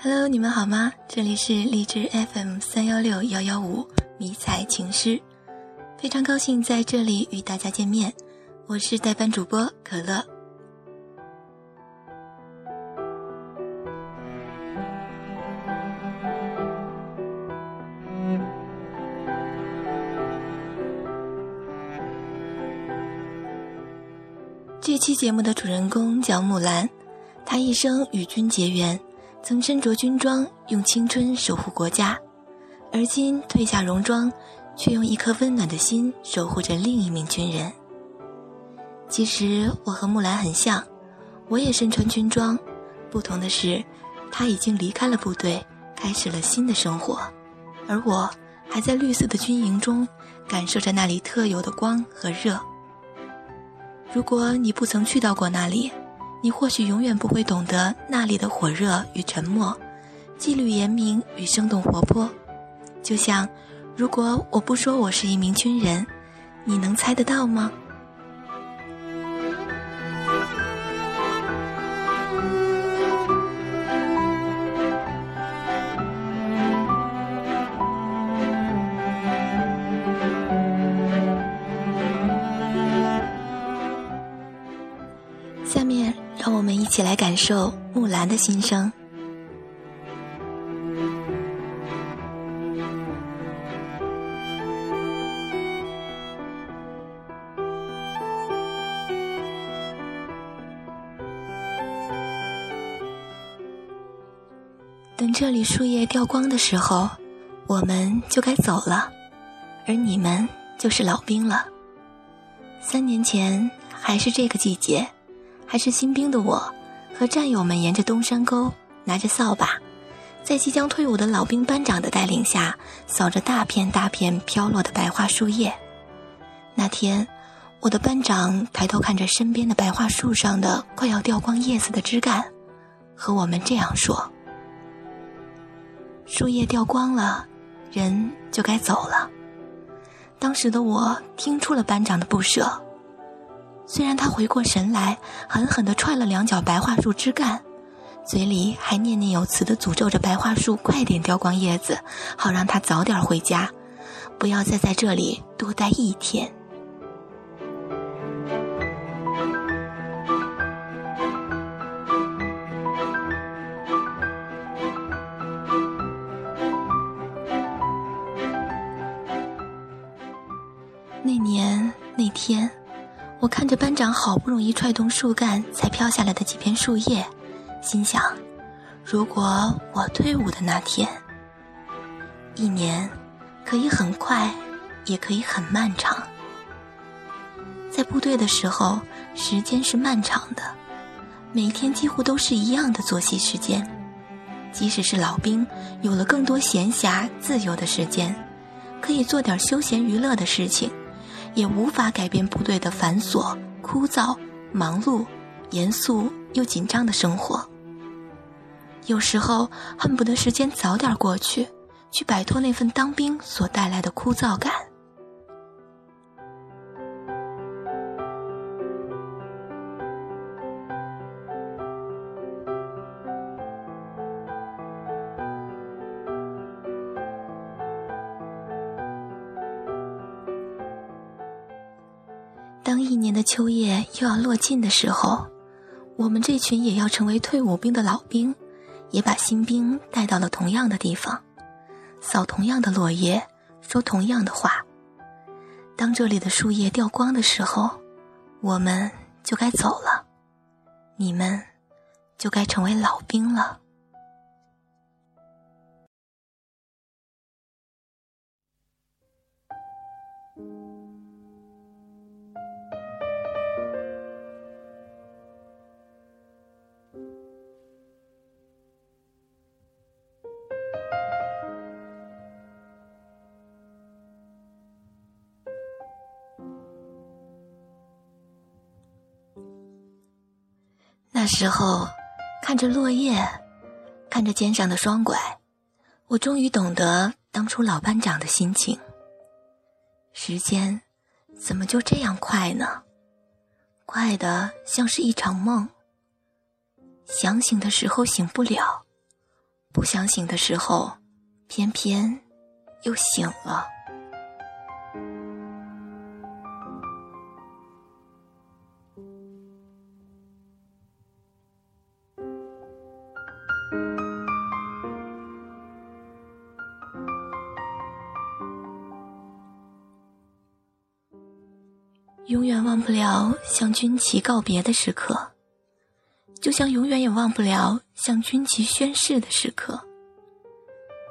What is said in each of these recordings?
Hello，你们好吗？这里是荔枝 FM 三幺六幺幺五迷彩情诗，非常高兴在这里与大家见面，我是代班主播可乐。这期节目的主人公叫木兰，她一生与君结缘。曾身着军装，用青春守护国家，而今褪下戎装，却用一颗温暖的心守护着另一名军人。其实我和木兰很像，我也身穿军装，不同的是，他已经离开了部队，开始了新的生活，而我还在绿色的军营中，感受着那里特有的光和热。如果你不曾去到过那里，你或许永远不会懂得那里的火热与沉默，纪律严明与生动活泼。就像，如果我不说我是一名军人，你能猜得到吗？起来感受木兰的心声。等这里树叶掉光的时候，我们就该走了，而你们就是老兵了。三年前还是这个季节。还是新兵的我，和战友们沿着东山沟，拿着扫把，在即将退伍的老兵班长的带领下，扫着大片大片飘落的白桦树叶。那天，我的班长抬头看着身边的白桦树上的快要掉光叶子的枝干，和我们这样说：“树叶掉光了，人就该走了。”当时的我听出了班长的不舍。虽然他回过神来，狠狠地踹了两脚白桦树枝干，嘴里还念念有词地诅咒着白桦树快点掉光叶子，好让他早点回家，不要再在这里多待一天。好不容易踹动树干才飘下来的几片树叶，心想：如果我退伍的那天，一年可以很快，也可以很漫长。在部队的时候，时间是漫长的，每天几乎都是一样的作息时间。即使是老兵，有了更多闲暇自由的时间，可以做点休闲娱乐的事情。也无法改变部队的繁琐、枯燥、忙碌、严肃又紧张的生活。有时候恨不得时间早点过去，去摆脱那份当兵所带来的枯燥感。秋叶又要落尽的时候，我们这群也要成为退伍兵的老兵，也把新兵带到了同样的地方，扫同样的落叶，说同样的话。当这里的树叶掉光的时候，我们就该走了，你们就该成为老兵了。时候，看着落叶，看着肩上的双拐，我终于懂得当初老班长的心情。时间怎么就这样快呢？快的像是一场梦。想醒的时候醒不了，不想醒的时候，偏偏又醒了。向军旗告别的时刻，就像永远也忘不了向军旗宣誓的时刻。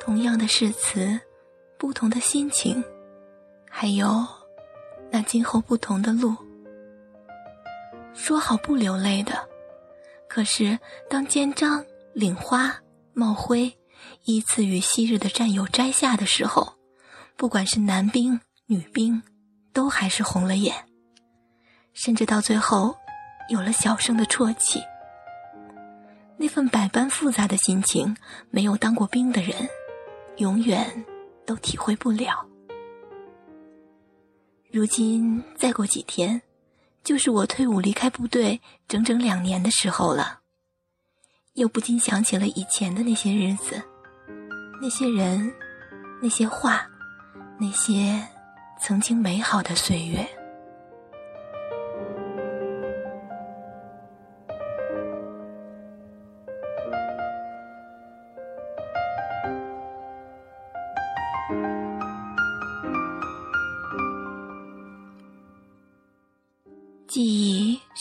同样的誓词，不同的心情，还有那今后不同的路。说好不流泪的，可是当肩章、领花、帽徽依次与昔日的战友摘下的时候，不管是男兵、女兵，都还是红了眼。甚至到最后，有了小声的啜泣。那份百般复杂的心情，没有当过兵的人，永远都体会不了。如今再过几天，就是我退伍离开部队整整两年的时候了，又不禁想起了以前的那些日子，那些人，那些话，那些曾经美好的岁月。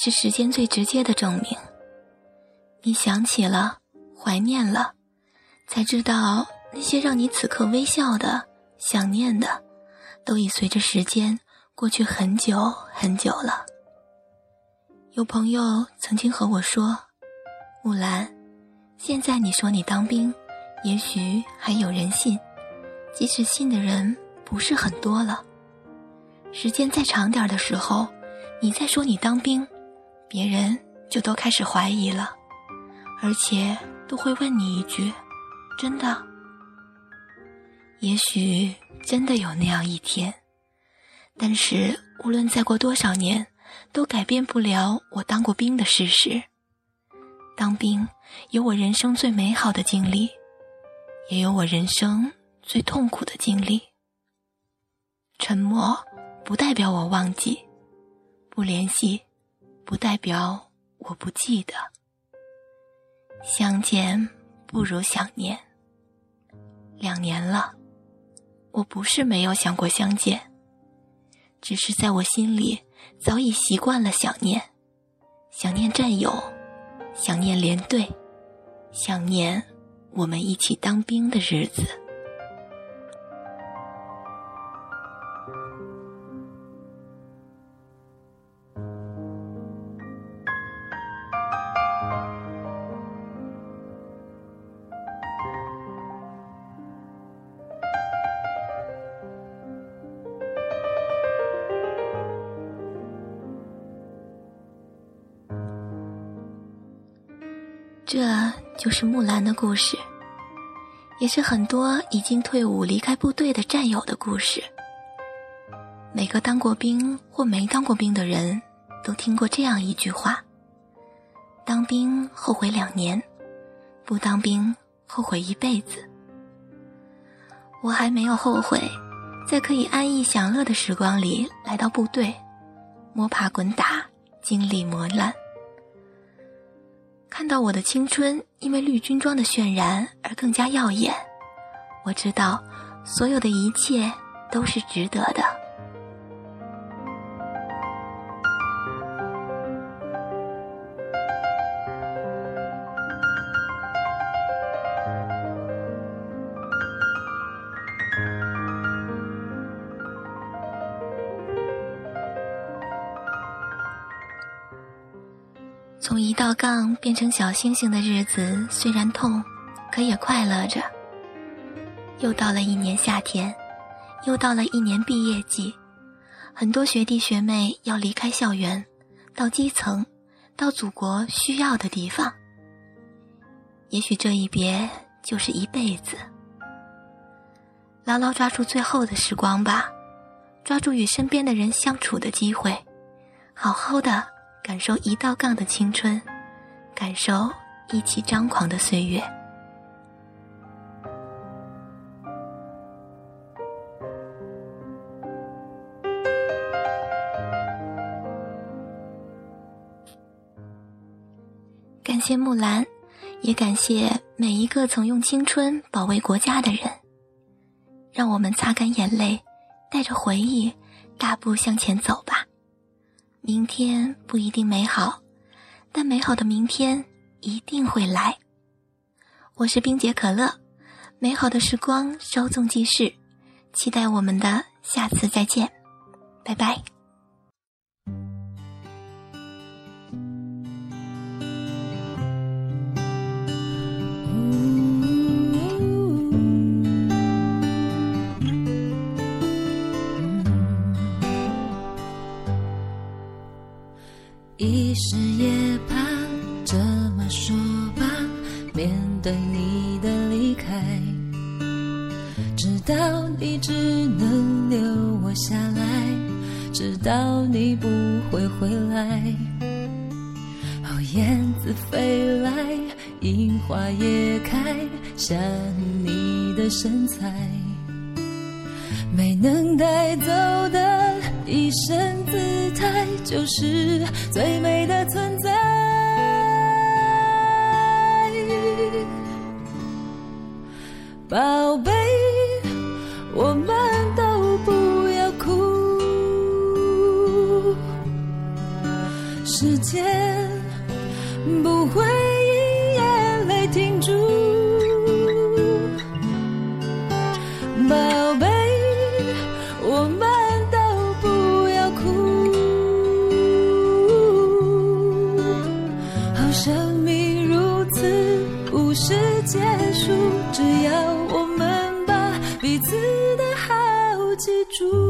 是时间最直接的证明。你想起了，怀念了，才知道那些让你此刻微笑的、想念的，都已随着时间过去很久很久了。有朋友曾经和我说：“木兰，现在你说你当兵，也许还有人信，即使信的人不是很多了。时间再长点的时候。”你再说你当兵，别人就都开始怀疑了，而且都会问你一句：“真的？”也许真的有那样一天，但是无论再过多少年，都改变不了我当过兵的事实。当兵有我人生最美好的经历，也有我人生最痛苦的经历。沉默不代表我忘记。不联系，不代表我不记得。相见不如想念。两年了，我不是没有想过相见，只是在我心里早已习惯了想念，想念战友，想念连队，想念我们一起当兵的日子。这就是木兰的故事，也是很多已经退伍离开部队的战友的故事。每个当过兵或没当过兵的人都听过这样一句话：当兵后悔两年，不当兵后悔一辈子。我还没有后悔，在可以安逸享乐的时光里来到部队，摸爬滚打，经历磨难。看到我的青春因为绿军装的渲染而更加耀眼，我知道，所有的一切都是值得的。从一道杠变成小星星的日子，虽然痛，可也快乐着。又到了一年夏天，又到了一年毕业季，很多学弟学妹要离开校园，到基层，到祖国需要的地方。也许这一别就是一辈子。牢牢抓住最后的时光吧，抓住与身边的人相处的机会，好好的。感受一道杠的青春感受一起张狂的岁月。感谢木兰也感谢每一个曾用青春保卫国家的人。让我们擦干眼泪带着回忆大步向前走吧。明天不一定美好但美好的明天一定会来。我是冰洁可乐美好的时光稍纵即逝期待我们的下次再见。拜拜。到你不会回来哦燕子飞来樱花也开像你的身材。没能带走的一身姿态就是最美的存在。宝贝我们都彼此的好记住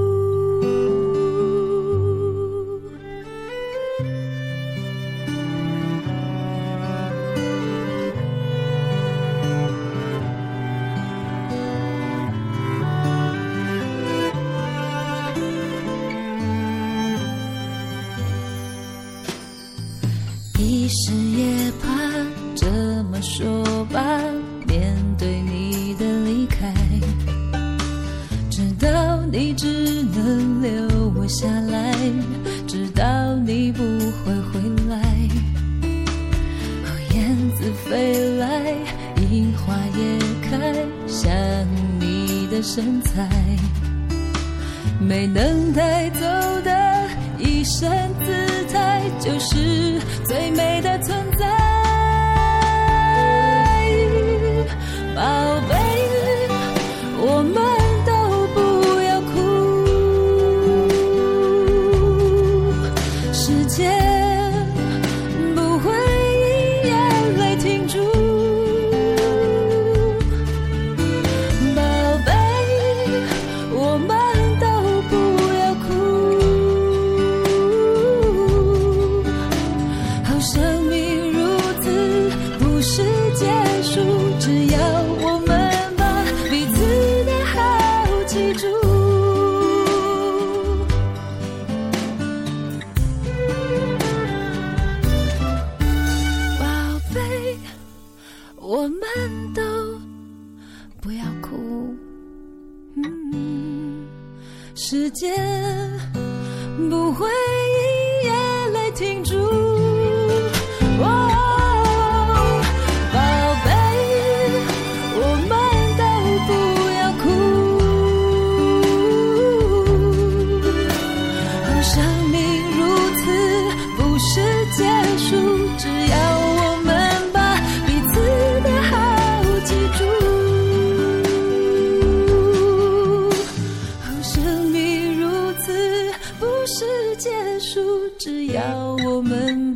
身材没能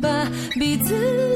把彼此